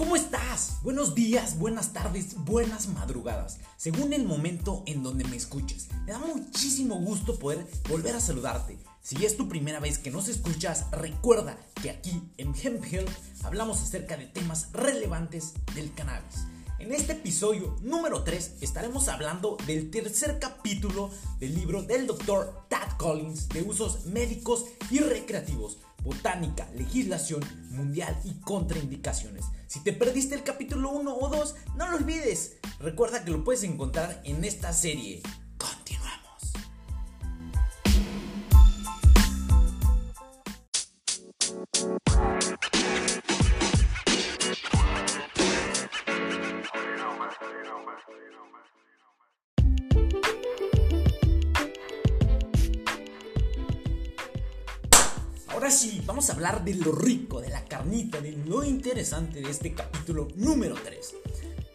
¿cómo estás? Buenos días, buenas tardes, buenas madrugadas, según el momento en donde me escuches. Me da muchísimo gusto poder volver a saludarte. Si es tu primera vez que nos escuchas, recuerda que aquí en Hemp Health hablamos acerca de temas relevantes del cannabis. En este episodio número 3 estaremos hablando del tercer capítulo del libro del Dr. Tad Collins de usos médicos y recreativos botánica, legislación mundial y contraindicaciones. Si te perdiste el capítulo 1 o 2, no lo olvides. Recuerda que lo puedes encontrar en esta serie. Continuamos. Ahora sí, vamos a hablar de lo rico, de la carnita, de lo interesante de este capítulo número 3.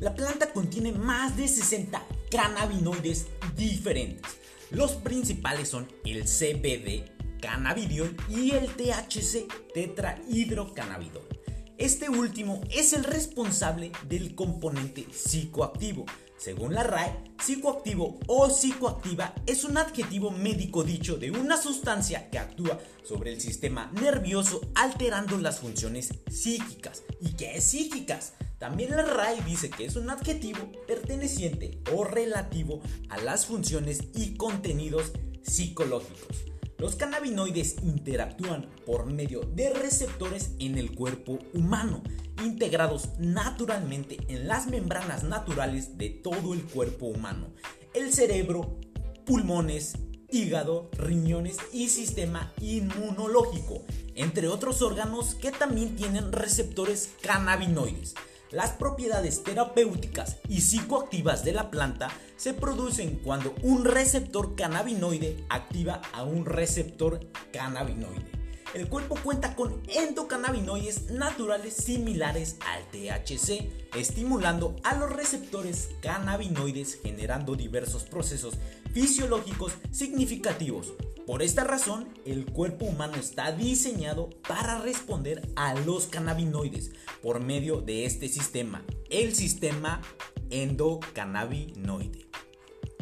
La planta contiene más de 60 cannabinoides diferentes. Los principales son el CBD, cannabidiol y el THC, tetrahidrocannabidol. Este último es el responsable del componente psicoactivo, según la RAE, psicoactivo o psicoactiva es un adjetivo médico dicho de una sustancia que actúa sobre el sistema nervioso alterando las funciones psíquicas. ¿Y qué es psíquicas? También la RAE dice que es un adjetivo perteneciente o relativo a las funciones y contenidos psicológicos. Los cannabinoides interactúan por medio de receptores en el cuerpo humano, integrados naturalmente en las membranas naturales de todo el cuerpo humano, el cerebro, pulmones, hígado, riñones y sistema inmunológico, entre otros órganos que también tienen receptores cannabinoides. Las propiedades terapéuticas y psicoactivas de la planta se producen cuando un receptor cannabinoide activa a un receptor cannabinoide. El cuerpo cuenta con endocannabinoides naturales similares al THC, estimulando a los receptores cannabinoides generando diversos procesos fisiológicos significativos. Por esta razón, el cuerpo humano está diseñado para responder a los cannabinoides por medio de este sistema, el sistema endocannabinoide.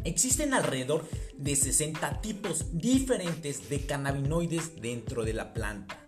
Existen alrededor de 60 tipos diferentes de cannabinoides dentro de la planta.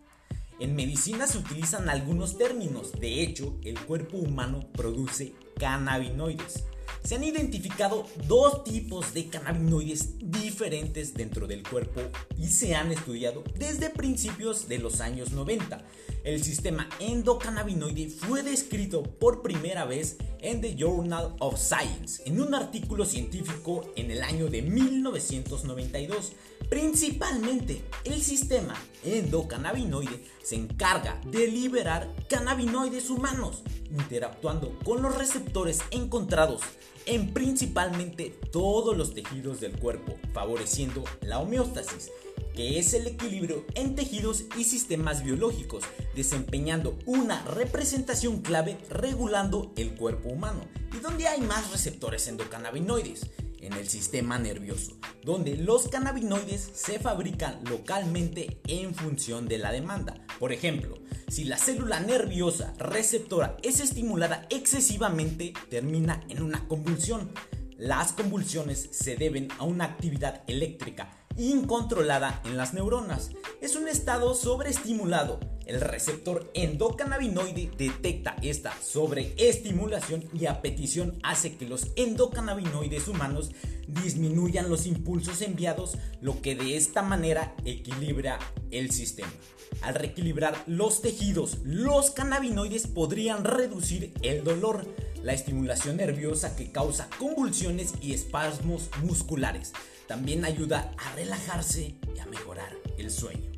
En medicina se utilizan algunos términos, de hecho el cuerpo humano produce cannabinoides. Se han identificado dos tipos de cannabinoides diferentes dentro del cuerpo y se han estudiado desde principios de los años 90. El sistema endocannabinoide fue descrito por primera vez en The Journal of Science, en un artículo científico en el año de 1992. Principalmente, el sistema endocannabinoide se encarga de liberar cannabinoides humanos, interactuando con los receptores encontrados en principalmente todos los tejidos del cuerpo, favoreciendo la homeostasis, que es el equilibrio en tejidos y sistemas biológicos, desempeñando una representación clave regulando el cuerpo humano. ¿Y dónde hay más receptores endocannabinoides? En el sistema nervioso, donde los cannabinoides se fabrican localmente en función de la demanda. Por ejemplo, si la célula nerviosa receptora es estimulada excesivamente, termina en una convulsión. Las convulsiones se deben a una actividad eléctrica incontrolada en las neuronas. Es un estado sobreestimulado. El receptor endocannabinoide detecta esta sobreestimulación y a petición hace que los endocannabinoides humanos disminuyan los impulsos enviados, lo que de esta manera equilibra el sistema. Al reequilibrar los tejidos, los cannabinoides podrían reducir el dolor, la estimulación nerviosa que causa convulsiones y espasmos musculares. También ayuda a relajarse y a mejorar el sueño.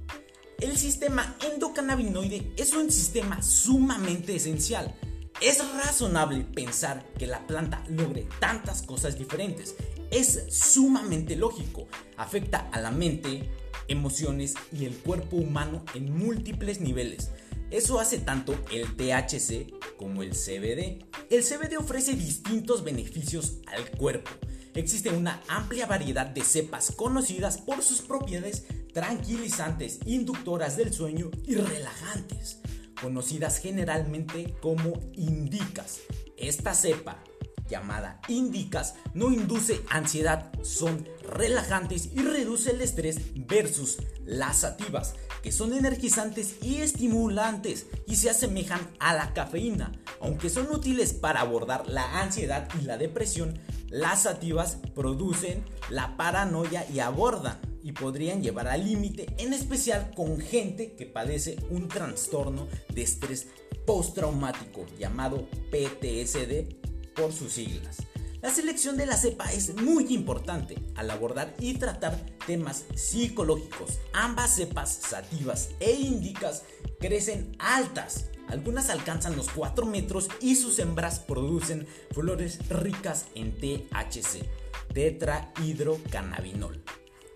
El sistema endocannabinoide es un sistema sumamente esencial. Es razonable pensar que la planta logre tantas cosas diferentes. Es sumamente lógico. Afecta a la mente, emociones y el cuerpo humano en múltiples niveles. Eso hace tanto el THC como el CBD. El CBD ofrece distintos beneficios al cuerpo. Existe una amplia variedad de cepas conocidas por sus propiedades tranquilizantes, inductoras del sueño y relajantes. conocidas generalmente como indicas. Esta cepa llamada indicas no induce ansiedad, son relajantes y reduce el estrés versus las sativas, que son energizantes y estimulantes y se asemejan a la cafeína. Aunque son útiles para abordar la ansiedad y la depresión, las sativas producen la paranoia y abordan y podrían llevar al límite, en especial con gente que padece un trastorno de estrés postraumático llamado PTSD por sus siglas. La selección de la cepa es muy importante al abordar y tratar temas psicológicos. Ambas cepas sativas e indicas crecen altas. Algunas alcanzan los 4 metros y sus hembras producen flores ricas en THC, tetrahidrocannabinol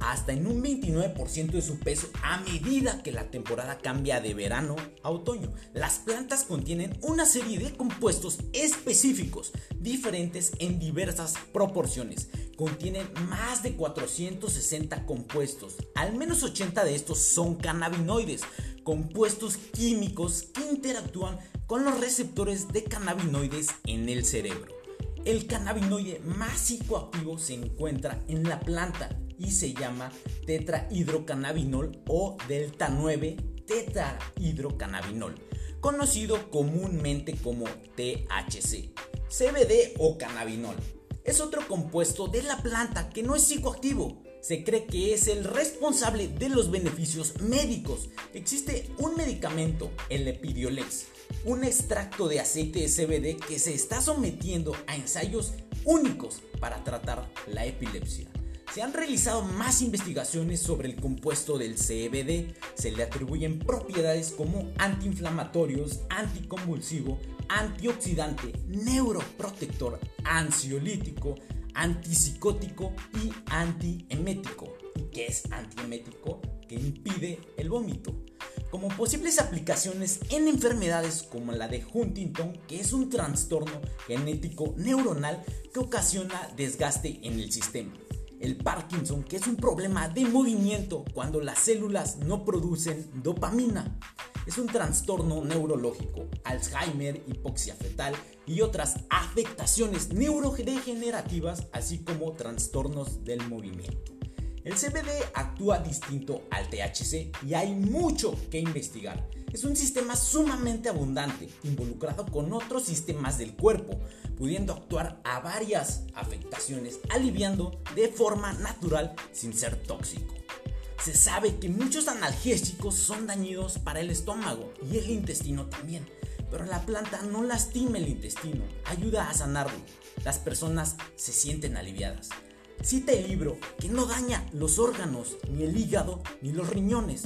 hasta en un 29% de su peso a medida que la temporada cambia de verano a otoño. Las plantas contienen una serie de compuestos específicos, diferentes en diversas proporciones. Contienen más de 460 compuestos, al menos 80 de estos son cannabinoides, compuestos químicos que interactúan con los receptores de cannabinoides en el cerebro. El cannabinoide más psicoactivo se encuentra en la planta y se llama tetrahidrocannabinol o delta 9 tetrahidrocannabinol, conocido comúnmente como THC, CBD o cannabinol. Es otro compuesto de la planta que no es psicoactivo. Se cree que es el responsable de los beneficios médicos. Existe un medicamento, el Epidiolex, un extracto de aceite de CBD que se está sometiendo a ensayos únicos para tratar la epilepsia. Se han realizado más investigaciones sobre el compuesto del CBD. Se le atribuyen propiedades como antiinflamatorios, anticonvulsivo, antioxidante, neuroprotector, ansiolítico, antipsicótico y antiemético. ¿Y qué es antiemético? Que impide el vómito. Como posibles aplicaciones en enfermedades como la de Huntington, que es un trastorno genético neuronal que ocasiona desgaste en el sistema el Parkinson, que es un problema de movimiento cuando las células no producen dopamina. Es un trastorno neurológico, Alzheimer, hipoxia fetal y otras afectaciones neurodegenerativas, así como trastornos del movimiento. El CBD actúa distinto al THC y hay mucho que investigar. Es un sistema sumamente abundante, involucrado con otros sistemas del cuerpo, pudiendo actuar a varias afectaciones, aliviando de forma natural sin ser tóxico. Se sabe que muchos analgésicos son dañinos para el estómago y el intestino también, pero la planta no lastima el intestino, ayuda a sanarlo. Las personas se sienten aliviadas. Cita el libro que no daña los órganos, ni el hígado, ni los riñones.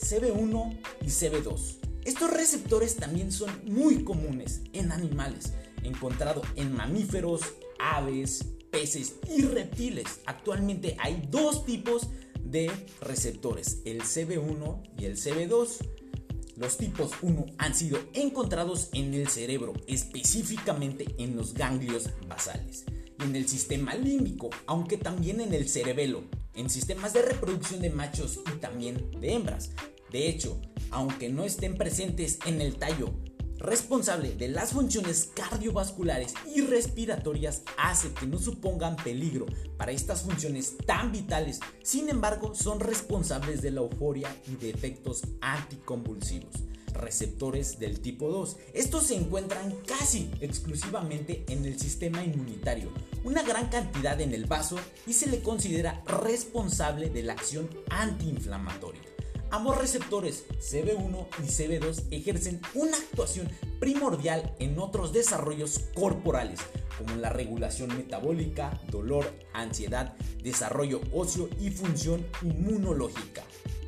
CB1 y CB2. Estos receptores también son muy comunes en animales, encontrado en mamíferos, aves, peces y reptiles. Actualmente hay dos tipos de receptores, el CB1 y el CB2. Los tipos 1 han sido encontrados en el cerebro, específicamente en los ganglios basales en el sistema límbico, aunque también en el cerebelo, en sistemas de reproducción de machos y también de hembras. De hecho, aunque no estén presentes en el tallo, responsable de las funciones cardiovasculares y respiratorias hace que no supongan peligro para estas funciones tan vitales, sin embargo son responsables de la euforia y de efectos anticonvulsivos receptores del tipo 2. Estos se encuentran casi exclusivamente en el sistema inmunitario, una gran cantidad en el vaso y se le considera responsable de la acción antiinflamatoria. Ambos receptores CB1 y CB2 ejercen una actuación primordial en otros desarrollos corporales, como la regulación metabólica, dolor, ansiedad, desarrollo óseo y función inmunológica.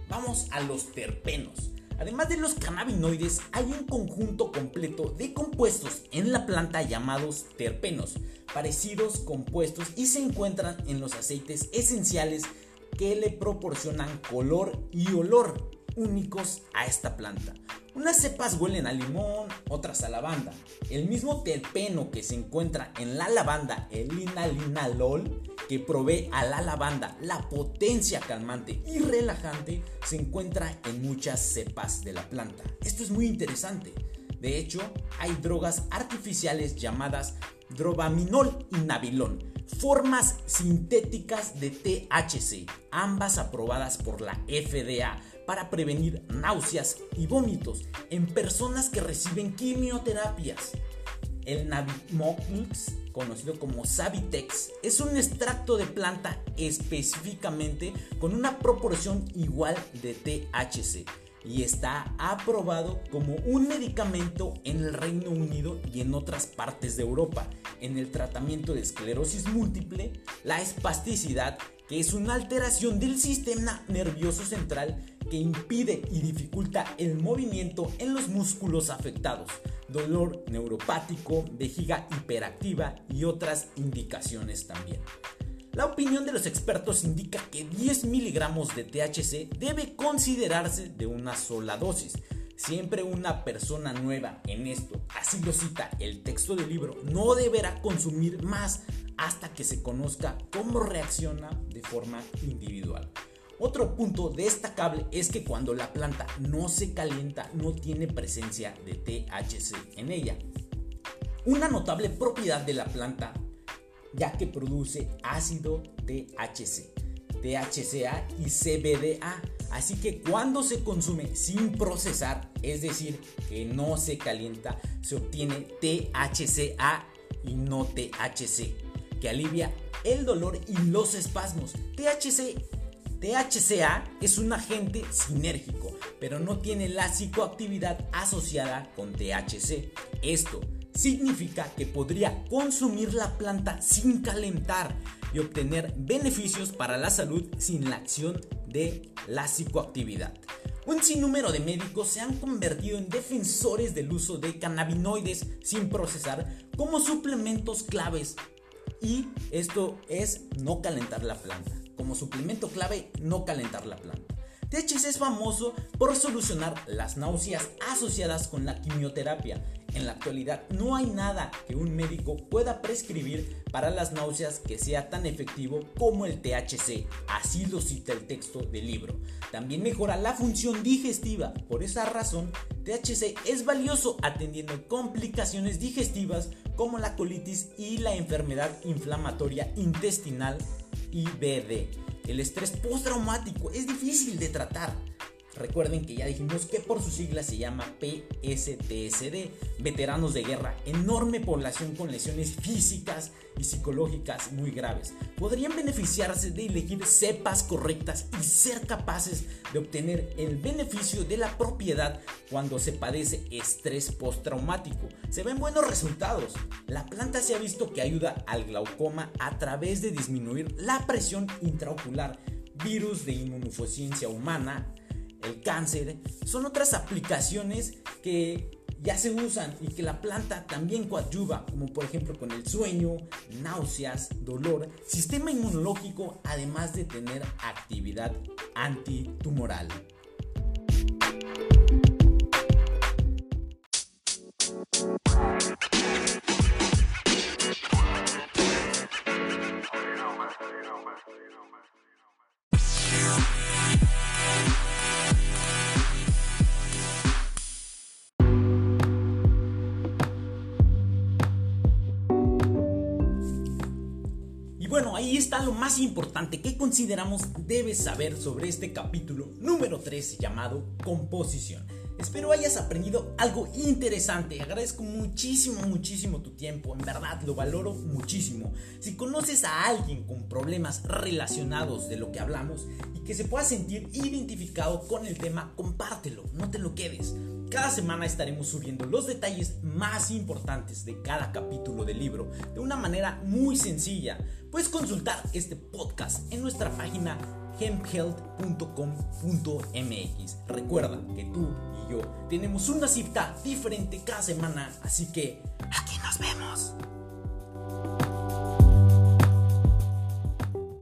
Vamos a los terpenos. Además de los cannabinoides, hay un conjunto completo de compuestos en la planta llamados terpenos, parecidos compuestos y se encuentran en los aceites esenciales que le proporcionan color y olor únicos a esta planta. Unas cepas huelen a limón, otras a lavanda. El mismo terpeno que se encuentra en la lavanda, el linalinalol, que provee a la lavanda la potencia calmante y relajante, se encuentra en muchas cepas de la planta. Esto es muy interesante. De hecho, hay drogas artificiales llamadas drobaminol y nabilón, formas sintéticas de THC, ambas aprobadas por la FDA para prevenir náuseas y vómitos en personas que reciben quimioterapias. El Navimox, conocido como Savitex, es un extracto de planta específicamente con una proporción igual de THC y está aprobado como un medicamento en el Reino Unido y en otras partes de Europa en el tratamiento de esclerosis múltiple, la espasticidad, que es una alteración del sistema nervioso central que impide y dificulta el movimiento en los músculos afectados, dolor neuropático, vejiga hiperactiva y otras indicaciones también. La opinión de los expertos indica que 10 miligramos de THC debe considerarse de una sola dosis. Siempre una persona nueva en esto, así lo cita el texto del libro, no deberá consumir más hasta que se conozca cómo reacciona de forma individual. Otro punto destacable es que cuando la planta no se calienta no tiene presencia de THC en ella. Una notable propiedad de la planta ya que produce ácido THC, THCA y CBDA. Así que cuando se consume sin procesar, es decir, que no se calienta, se obtiene THCA y no THC, que alivia el dolor y los espasmos. THC THCA es un agente sinérgico, pero no tiene la psicoactividad asociada con THC. Esto significa que podría consumir la planta sin calentar y obtener beneficios para la salud sin la acción de la psicoactividad. Un sinnúmero de médicos se han convertido en defensores del uso de cannabinoides sin procesar como suplementos claves y esto es no calentar la planta como suplemento clave no calentar la planta. THC es famoso por solucionar las náuseas asociadas con la quimioterapia. En la actualidad no hay nada que un médico pueda prescribir para las náuseas que sea tan efectivo como el THC, así lo cita el texto del libro. También mejora la función digestiva, por esa razón THC es valioso atendiendo complicaciones digestivas como la colitis y la enfermedad inflamatoria intestinal IBD. El estrés postraumático es difícil de tratar. Recuerden que ya dijimos que por su sigla se llama PSTSD, veteranos de guerra, enorme población con lesiones físicas y psicológicas muy graves. Podrían beneficiarse de elegir cepas correctas y ser capaces de obtener el beneficio de la propiedad cuando se padece estrés postraumático. Se ven buenos resultados. La planta se ha visto que ayuda al glaucoma a través de disminuir la presión intraocular, virus de inmunodeficiencia humana, el cáncer, son otras aplicaciones que ya se usan y que la planta también coadyuva, como por ejemplo con el sueño, náuseas, dolor, sistema inmunológico, además de tener actividad antitumoral. Ahí está lo más importante que consideramos debes saber sobre este capítulo número 3 llamado composición. Espero hayas aprendido algo interesante. Agradezco muchísimo, muchísimo tu tiempo. En verdad, lo valoro muchísimo. Si conoces a alguien con problemas relacionados de lo que hablamos y que se pueda sentir identificado con el tema, compártelo. No te lo quedes. Cada semana estaremos subiendo los detalles más importantes de cada capítulo del libro de una manera muy sencilla. Puedes consultar este podcast en nuestra página hemphealth.com.mx. Recuerda que tú tenemos una cita diferente cada semana, así que aquí nos vemos.